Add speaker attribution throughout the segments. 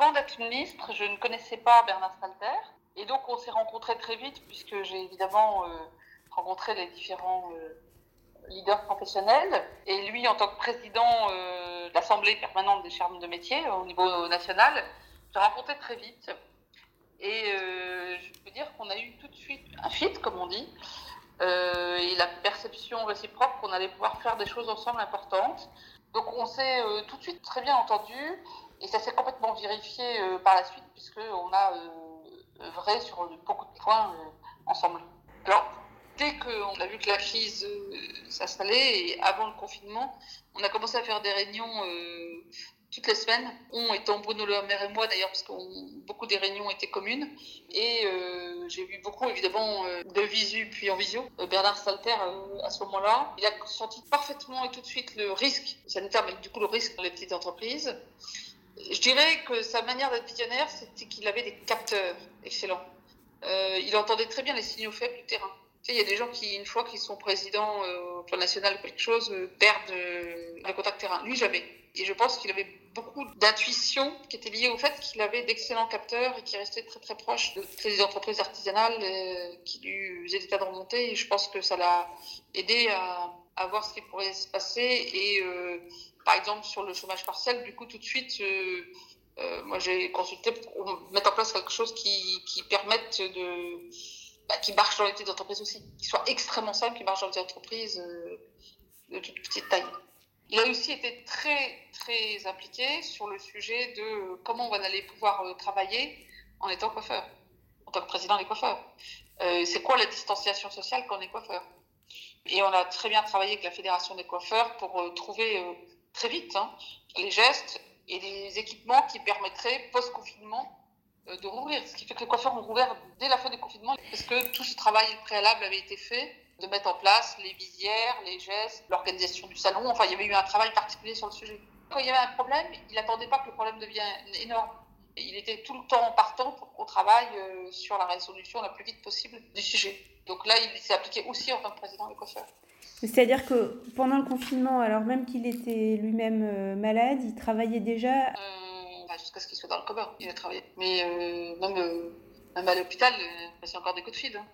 Speaker 1: Avant d'être ministre, je ne connaissais pas Bernard Stalter. Et donc, on s'est rencontrés très vite, puisque j'ai évidemment euh, rencontré les différents euh, leaders professionnels. Et lui, en tant que président euh, de l'Assemblée permanente des chambres de métier au niveau national, j'ai rencontré très vite. Et je peux dire qu'on a eu tout de suite un fit, comme on dit, et la perception réciproque qu'on allait pouvoir faire des choses ensemble importantes. Donc on s'est tout de suite très bien entendu, et ça s'est complètement vérifié euh, par la suite, puisqu'on a euh, œuvré sur beaucoup de points euh, ensemble. Alors, dès qu'on a vu que la crise euh, s'installait, et avant le confinement, on a commencé à faire des réunions euh, toutes les semaines. On étant Bruno Le Maire et moi d'ailleurs, parce que beaucoup des réunions étaient communes. Et euh, j'ai vu beaucoup évidemment euh, de visu puis en visio. Euh, Bernard Salter euh, à ce moment-là, il a senti parfaitement et tout de suite le risque sanitaire, mais du coup le risque dans les petites entreprises. Je dirais que sa manière d'être visionnaire, c'était qu'il avait des capteurs excellents. Euh, il entendait très bien les signaux faibles du terrain. Il y a des gens qui, une fois qu'ils sont présidents euh, au plan national ou quelque chose, euh, perdent le contact terrain. Lui, jamais. Et je pense qu'il avait beaucoup d'intuition qui était liée au fait qu'il avait d'excellents capteurs et qu'il restait très très proche de les entreprises artisanales qui lui faisaient des tas de remontées. Et je pense que ça l'a aidé à, à voir ce qui pourrait se passer. Et par exemple, sur le chômage partiel, du coup, tout de suite, euh, euh, moi j'ai consulté pour mettre en place quelque chose qui, qui permette de. bah, qui marche dans les petites entreprises aussi, qui soit extrêmement simple, qui marche dans les entreprises euh, de toute petite taille. Il a aussi été très, très impliqué sur le sujet de comment on allait pouvoir euh, travailler en étant coiffeur, en tant que président des coiffeurs. C'est quoi la distanciation sociale quand on est coiffeur? Et on a très bien travaillé avec la Fédération des coiffeurs pour trouver très vite hein, les gestes et les équipements qui permettraient, post-confinement, euh, de rouvrir. Ce qui fait que les coiffeurs ont rouvert dès la fin du confinement, parce que tout ce travail préalable avait été fait, de mettre en place les visières, les gestes, l'organisation du salon. Enfin, il y avait eu un travail particulier sur le sujet. Quand il y avait un problème, il n'attendait pas que le problème devienne énorme. Il était tout le temps partant pour qu'on travaille euh, sur la résolution la plus vite possible du sujet. Donc là, il s'est appliqué aussi en tant que président des coiffeurs.
Speaker 2: C'est-à-dire que pendant le confinement, alors même qu'il était lui-même euh, malade, il travaillait déjà?
Speaker 1: Euh, bah, Jusqu'à ce qu'il soit dans le coma, il a travaillé. Mais euh, même, euh, même à l'hôpital, euh, il passait encore des coups de fil. hein.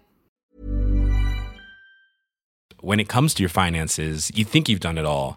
Speaker 3: When it comes to your finances, you think you've done it all.